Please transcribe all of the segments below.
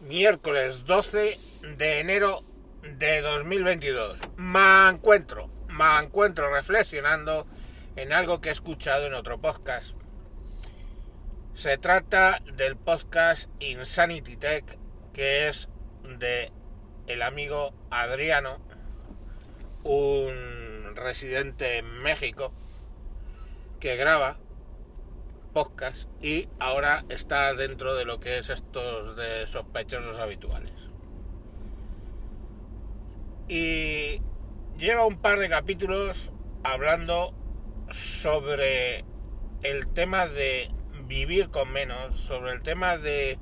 miércoles 12 de enero de 2022. Me encuentro, me encuentro reflexionando en algo que he escuchado en otro podcast. Se trata del podcast Insanity Tech, que es de el amigo Adriano, un residente en México, que graba podcast y ahora está dentro de lo que es estos de sospechosos habituales. Y lleva un par de capítulos hablando sobre el tema de vivir con menos, sobre el tema de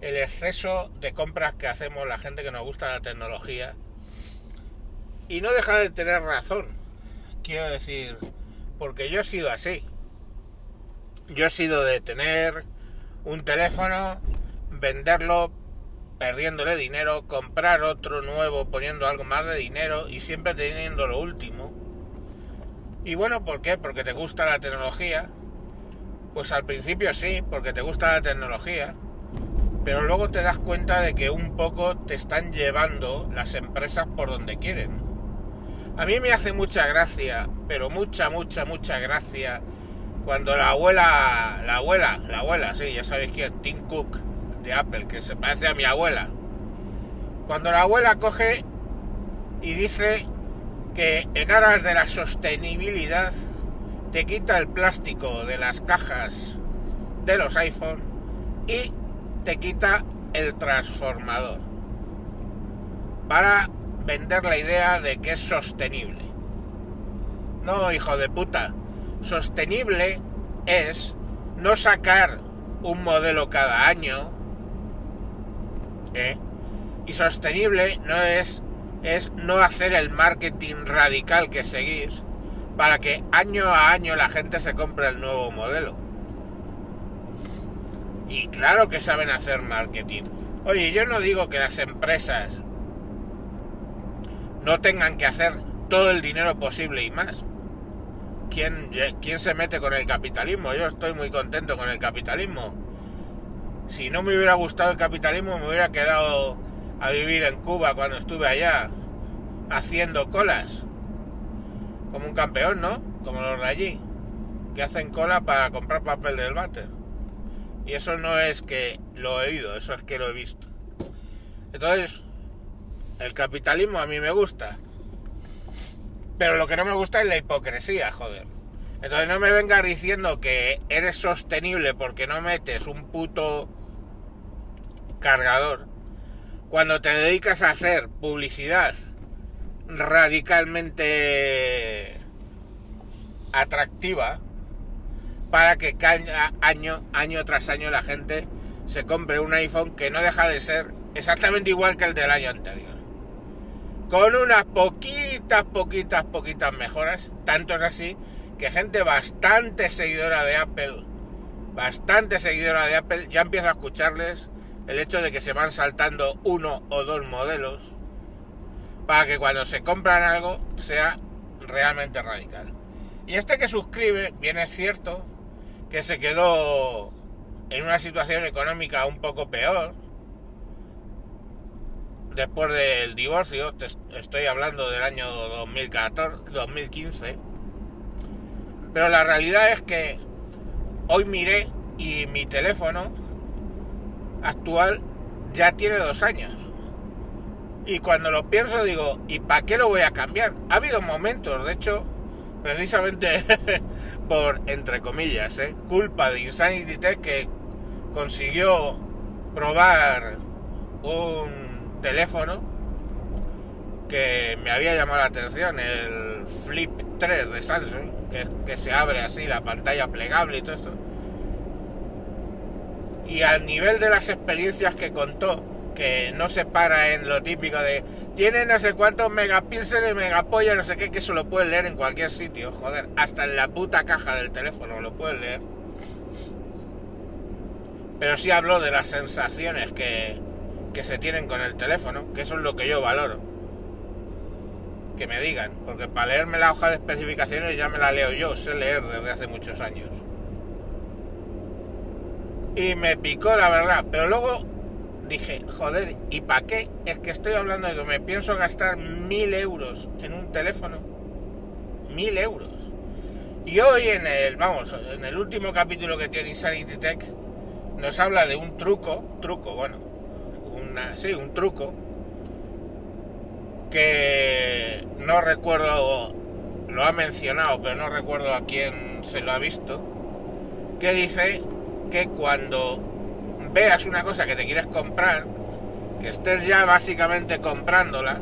el exceso de compras que hacemos la gente que nos gusta la tecnología. Y no deja de tener razón. Quiero decir, porque yo he sido así yo he sido de tener un teléfono, venderlo perdiéndole dinero, comprar otro nuevo poniendo algo más de dinero y siempre teniendo lo último. Y bueno, ¿por qué? Porque te gusta la tecnología. Pues al principio sí, porque te gusta la tecnología. Pero luego te das cuenta de que un poco te están llevando las empresas por donde quieren. A mí me hace mucha gracia, pero mucha, mucha, mucha gracia cuando la abuela, la abuela, la abuela, sí, ya sabéis quién, Tim Cook de Apple, que se parece a mi abuela. Cuando la abuela coge y dice que en aras de la sostenibilidad te quita el plástico de las cajas de los iPhone y te quita el transformador para vender la idea de que es sostenible. No, hijo de puta, Sostenible es no sacar un modelo cada año. ¿eh? Y sostenible no es, es no hacer el marketing radical que seguís para que año a año la gente se compre el nuevo modelo. Y claro que saben hacer marketing. Oye, yo no digo que las empresas no tengan que hacer todo el dinero posible y más. ¿Quién, se mete con el capitalismo? Yo estoy muy contento con el capitalismo. Si no me hubiera gustado el capitalismo, me hubiera quedado a vivir en Cuba cuando estuve allá, haciendo colas. Como un campeón, ¿no? Como los de allí, que hacen cola para comprar papel del váter. Y eso no es que lo he oído, eso es que lo he visto. Entonces, el capitalismo a mí me gusta. Pero lo que no me gusta es la hipocresía, joder. Entonces no me vengas diciendo que eres sostenible porque no metes un puto cargador. Cuando te dedicas a hacer publicidad radicalmente atractiva para que año, año tras año la gente se compre un iPhone que no deja de ser exactamente igual que el del año anterior con unas poquitas, poquitas, poquitas mejoras. Tanto es así que gente bastante seguidora de Apple, bastante seguidora de Apple, ya empieza a escucharles el hecho de que se van saltando uno o dos modelos para que cuando se compran algo sea realmente radical. Y este que suscribe, bien es cierto, que se quedó en una situación económica un poco peor, después del divorcio, estoy hablando del año 2014, 2015, pero la realidad es que hoy miré y mi teléfono actual ya tiene dos años. Y cuando lo pienso digo, ¿y para qué lo voy a cambiar? Ha habido momentos, de hecho, precisamente por, entre comillas, ¿eh? culpa de Insanity Tech que consiguió probar un teléfono que me había llamado la atención, el Flip 3 de Samsung, que, se abre así la pantalla plegable y todo esto. Y al nivel de las experiencias que contó, que no se para en lo típico de tiene no sé cuántos megapíxeles, megapolla, no sé qué, que eso lo puedes leer en cualquier sitio, joder, hasta en la puta caja del teléfono lo puedes leer. Pero sí habló de las sensaciones que, que se tienen con el teléfono, que eso es lo que yo valoro. Que me digan, porque para leerme la hoja de especificaciones ya me la leo yo, sé leer desde hace muchos años. Y me picó la verdad, pero luego dije, joder, ¿y para qué? Es que estoy hablando de que me pienso gastar mil euros en un teléfono. Mil euros. Y hoy en el, vamos, en el último capítulo que tiene Insanity Tech, nos habla de un truco, truco, bueno, sí, un truco, que no recuerdo, lo ha mencionado, pero no recuerdo a quién se lo ha visto, que dice que cuando veas una cosa que te quieres comprar, que estés ya básicamente comprándola,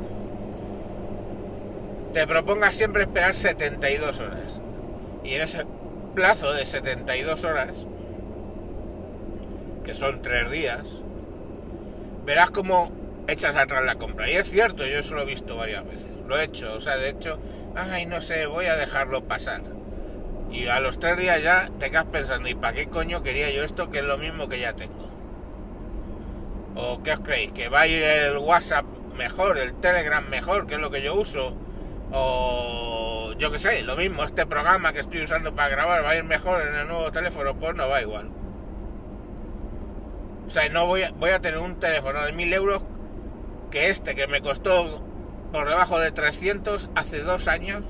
te propongas siempre esperar 72 horas. Y en ese plazo de 72 horas, que son 3 días, verás cómo echas atrás la compra. Y es cierto, yo eso lo he visto varias veces. Lo he hecho, o sea, de hecho, ay, no sé, voy a dejarlo pasar. Y a los 3 días ya te quedas pensando, ¿y para qué coño quería yo esto que es lo mismo que ya tengo? ¿O qué os creéis? ¿Que va a ir el WhatsApp mejor, el Telegram mejor, que es lo que yo uso? O yo qué sé, lo mismo, este programa que estoy usando para grabar va a ir mejor en el nuevo teléfono, pues no va igual. O sea, no voy a, voy a tener un teléfono de 1000 euros que este que me costó por debajo de 300 hace dos años,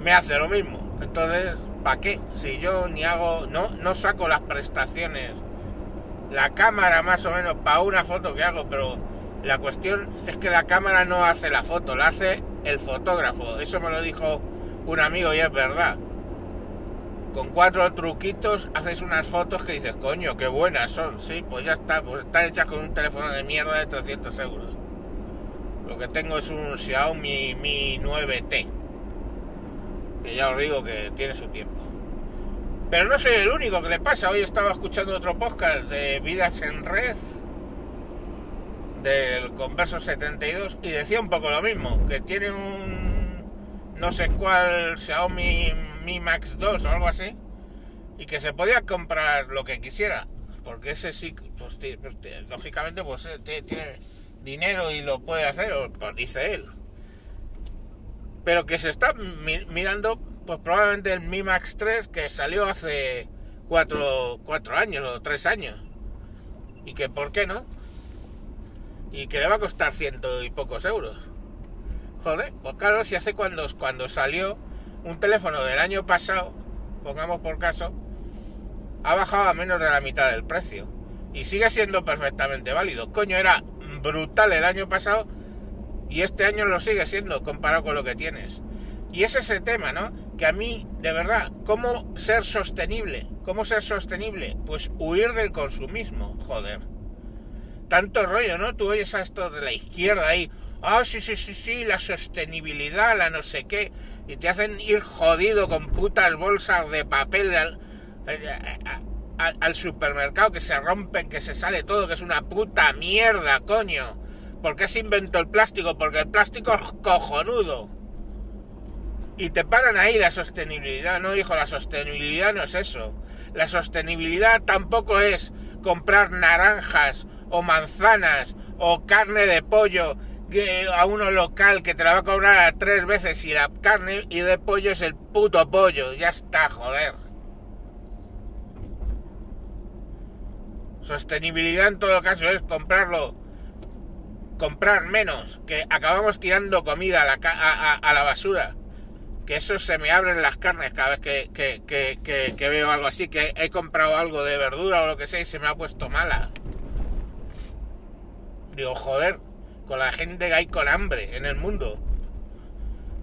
me hace lo mismo. Entonces, ¿para qué? Si yo ni hago, no, no saco las prestaciones la cámara más o menos para una foto que hago, pero la cuestión es que la cámara no hace la foto, la hace el fotógrafo. Eso me lo dijo un amigo y es verdad. Con cuatro truquitos haces unas fotos que dices, coño, qué buenas son. Sí, pues ya está, pues están hechas con un teléfono de mierda de 300 euros. Lo que tengo es un Xiaomi Mi 9T. Que ya os digo que tiene su tiempo. Pero no soy el único que le pasa. Hoy estaba escuchando otro podcast de Vidas en Red del Converso 72 y decía un poco lo mismo, que tiene un no sé cuál Xiaomi Mi Max 2 o algo así y que se podía comprar lo que quisiera, porque ese sí, pues, pues lógicamente pues eh, tiene dinero y lo puede hacer, pues dice él. Pero que se está mirando pues probablemente el Mi Max 3 que salió hace 4, años o 3 años. Y que, ¿por qué no? Y que le va a costar ciento y pocos euros. Joder, pues claro, si hace cuando, cuando salió un teléfono del año pasado, pongamos por caso, ha bajado a menos de la mitad del precio. Y sigue siendo perfectamente válido. Coño, era brutal el año pasado y este año lo sigue siendo comparado con lo que tienes. Y es ese tema, ¿no? Que a mí, de verdad, ¿cómo ser sostenible? ¿Cómo ser sostenible? Pues huir del consumismo, joder. Tanto rollo, ¿no? Tú oyes a esto de la izquierda ahí, ah, sí, sí, sí, sí, la sostenibilidad, la no sé qué, y te hacen ir jodido con putas bolsas de papel al, al, supermercado que se rompen, que se sale todo, que es una puta mierda, coño. ¿Por qué se inventó el plástico? Porque el plástico es cojonudo. Y te paran ahí la sostenibilidad. No, hijo, la sostenibilidad no es eso. La sostenibilidad tampoco es comprar naranjas o manzanas o carne de pollo a uno local que te la va a cobrar a tres veces y la carne y de pollo es el puto pollo. Ya está, joder. Sostenibilidad en todo caso es comprarlo, comprar menos, que acabamos tirando comida a la, a la basura que eso se me abren las carnes cada vez que, veo algo así, que he comprado algo de verdura o lo que sea y se me ha puesto mala. Digo, joder, con la gente que hay con hambre en el mundo.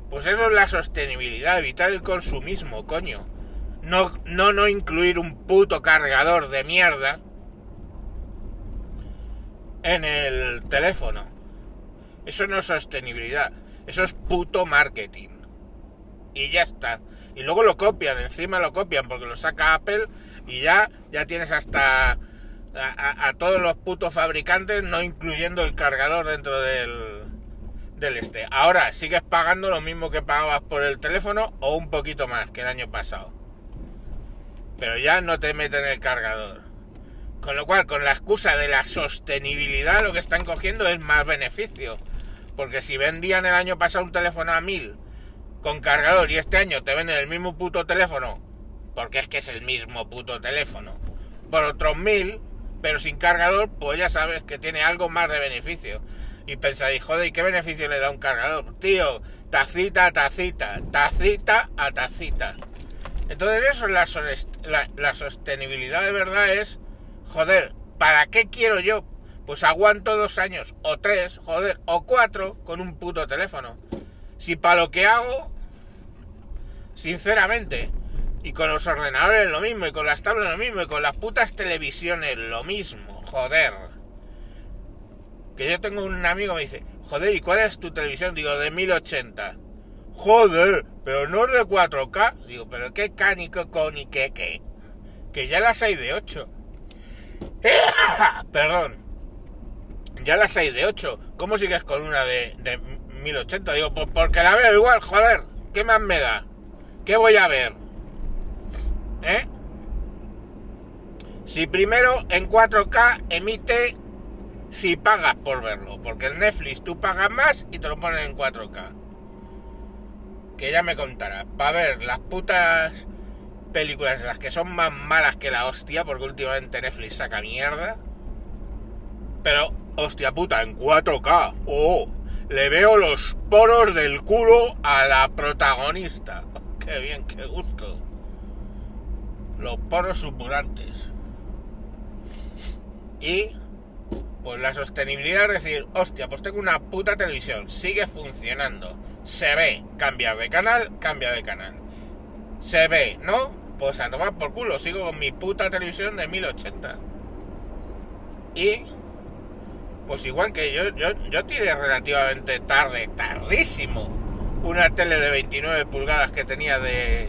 Pues eso es la sostenibilidad, evitar el consumismo, coño. No, no, no incluir un puto cargador de mierda en el teléfono. Eso no es sostenibilidad, eso es puto marketing y ya está. Y luego lo copian, encima lo copian porque lo saca Apple y ya, ya tienes hasta a, todos los putos fabricantes no incluyendo el cargador dentro del, del este. Ahora sigues pagando lo mismo que pagabas por el teléfono o un poquito más que el año pasado. Pero ya no te meten el cargador. Con lo cual, con la excusa de la sostenibilidad, lo que están cogiendo es más beneficio. Porque si vendían el año pasado un teléfono a 1000 con cargador y este año te venden el mismo puto teléfono, porque es que es el mismo puto teléfono, por otros mil, pero sin cargador, pues ya sabes que tiene algo más de beneficio. Y pensáis, joder, ¿y qué beneficio le da un cargador? Tío, tacita a tacita, tacita a tacita. Entonces eso es la, la sostenibilidad de verdad es, joder, ¿para qué quiero yo? Pues aguanto dos años, o tres, joder, o cuatro con un puto teléfono. Si para lo que hago, sinceramente, y con los ordenadores lo mismo, y con las tablas lo mismo, y con las putas televisiones lo mismo, joder. Que yo tengo un amigo que me dice, joder, ¿y cuál es tu televisión? Digo, de 1080. Joder, pero no es de 4K. Digo, pero qué cánico con y qué qué. Que ya las hay de 8. Perdón. Ya las hay de 8. ¿Cómo sigues con una de, de 1080? Digo, pues porque la veo igual, joder. ¿Qué más me da? ¿Qué voy a ver? ¿Eh? Si primero en 4K emite si pagas por verlo, porque el Netflix tú pagas más y te lo ponen en 4K. Que ya me contará. Va a ver las putas películas las que son más malas que la hostia, porque últimamente Netflix saca mierda. Pero, hostia puta, en 4K. Oh, le veo los poros del culo a la protagonista. qué bien, qué gusto. Los poros supurantes. Y, pues la sostenibilidad es decir, hostia, pues tengo una puta televisión, sigue funcionando. Se ve, cambiar de canal, cambia de canal. Se ve, ¿no? pues a tomar por culo, sigo con mi puta televisión de 1080. Y, pues igual que yo, yo, yo tiré relativamente tarde, tardísimo, una tele de 29 pulgadas que tenía de,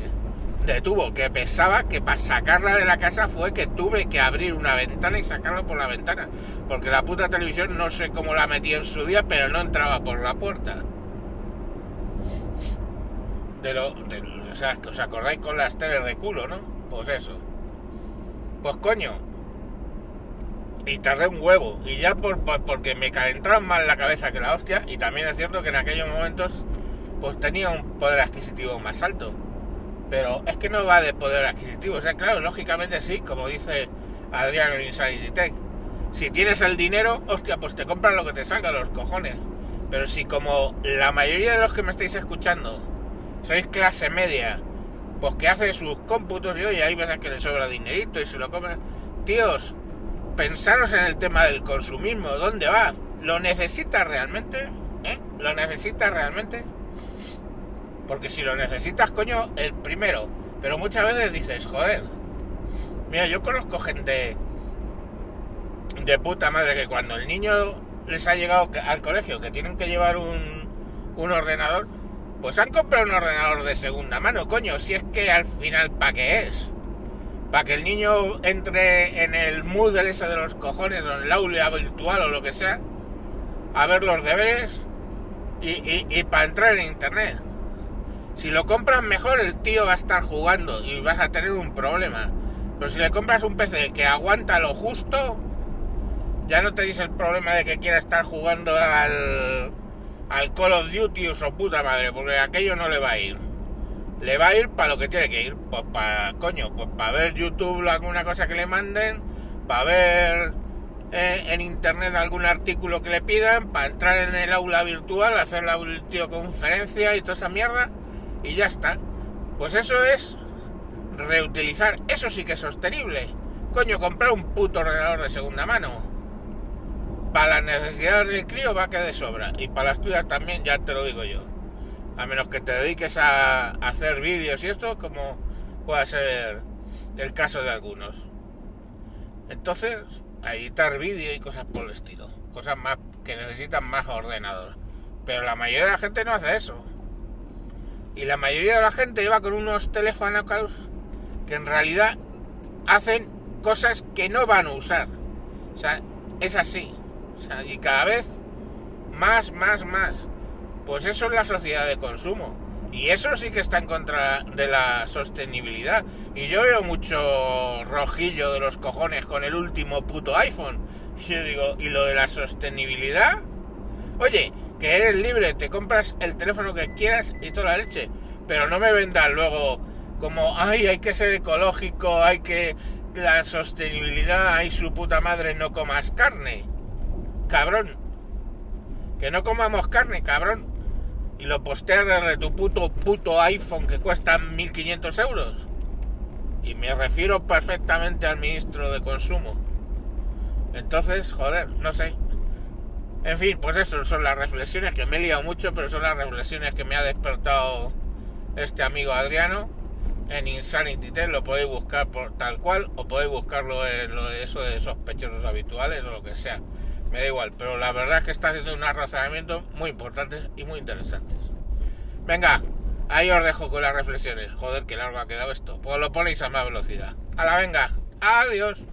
de tubo, que pesaba que para sacarla de la casa fue que tuve que abrir una ventana y sacarla por la ventana. Porque la puta televisión no sé cómo la metí en su día, pero no entraba por la puerta. De lo, o sea, os acordáis con las teles de culo, ¿no? Pues eso. Pues coño. Y tardé un huevo. Y ya por, porque me calentaron más la cabeza que la hostia. Y también es cierto que en aquellos momentos pues tenía un poder adquisitivo más alto. Pero es que no va de poder adquisitivo. O sea, claro, lógicamente sí, como dice Adrián en Tech. Si tienes el dinero, hostia, pues te compras lo que te salga los cojones. Pero si como la mayoría de los que me estáis escuchando sois clase media, pues que hace sus cómputos y oye, hay veces que le sobra dinerito y se lo compra. Tíos, pensaros en el tema del consumismo, ¿dónde va? ¿Lo necesitas realmente? ¿Eh? ¿Lo necesitas realmente? Porque si lo necesitas, coño, el primero. Pero muchas veces dices, joder. Mira, yo conozco gente de puta madre que cuando el niño les ha llegado al colegio, que tienen que llevar un, un ordenador, pues han comprado un ordenador de segunda mano, coño, si es que al final, ¿para qué es? Para que el niño entre en el Moodle ese de los cojones, o en el aula virtual o lo que sea, a ver los deberes y, para entrar en internet. Si lo compras mejor, el tío va a estar jugando y vas a tener un problema. Pero si le compras un PC que aguanta lo justo, ya no te dice el problema de que quiera estar jugando al al Call of Duty o su puta madre, porque aquello no le va a ir. Le va a ir para lo que tiene que ir, pues para, coño, pues para ver YouTube alguna cosa que le manden, para ver eh, en internet algún artículo que le pidan, para entrar en el aula virtual, hacer la videoconferencia y toda esa mierda, y ya está. Pues eso es reutilizar, eso sí que es sostenible. Coño, comprar un puto ordenador de segunda mano para las necesidades del crío va a quedar de sobra. Y para las tuyas también, ya te lo digo yo. A menos que te dediques a, hacer vídeos y esto, como pueda ser el caso de algunos. Entonces, a editar vídeo y cosas por el estilo. Cosas más que necesitan más ordenador. Pero la mayoría de la gente no hace eso. Y la mayoría de la gente lleva con unos teléfonos que en realidad hacen cosas que no van a usar. O sea, es así y cada vez más, más, más. Pues eso es la sociedad de consumo. Y eso sí que está en contra de la sostenibilidad. Y yo veo mucho rojillo de los cojones con el último puto iPhone. Y yo digo, ¿y lo de la sostenibilidad? Oye, que eres libre, te compras el teléfono que quieras y toda la leche. Pero no me vendas luego como, ay, hay que ser ecológico, hay que la sostenibilidad y su puta madre no comas carne. Cabrón. Que no comamos carne, cabrón. Y lo posteas desde tu puto puto iPhone que cuesta 1500 euros. Y me refiero perfectamente al ministro de Consumo. Entonces, joder, no sé. En fin, pues eso son las reflexiones que me he liado mucho, pero son las reflexiones que me ha despertado este amigo Adriano en Insanity Test. Lo podéis buscar por tal cual o podéis buscarlo en lo de eso de sospechosos habituales o lo que sea. Me da igual, pero la verdad es que está haciendo unos razonamientos muy importantes y muy interesantes. Venga, ahí os dejo con las reflexiones. Joder, qué largo ha quedado esto. Pues lo ponéis a más velocidad. A la venga. Adiós.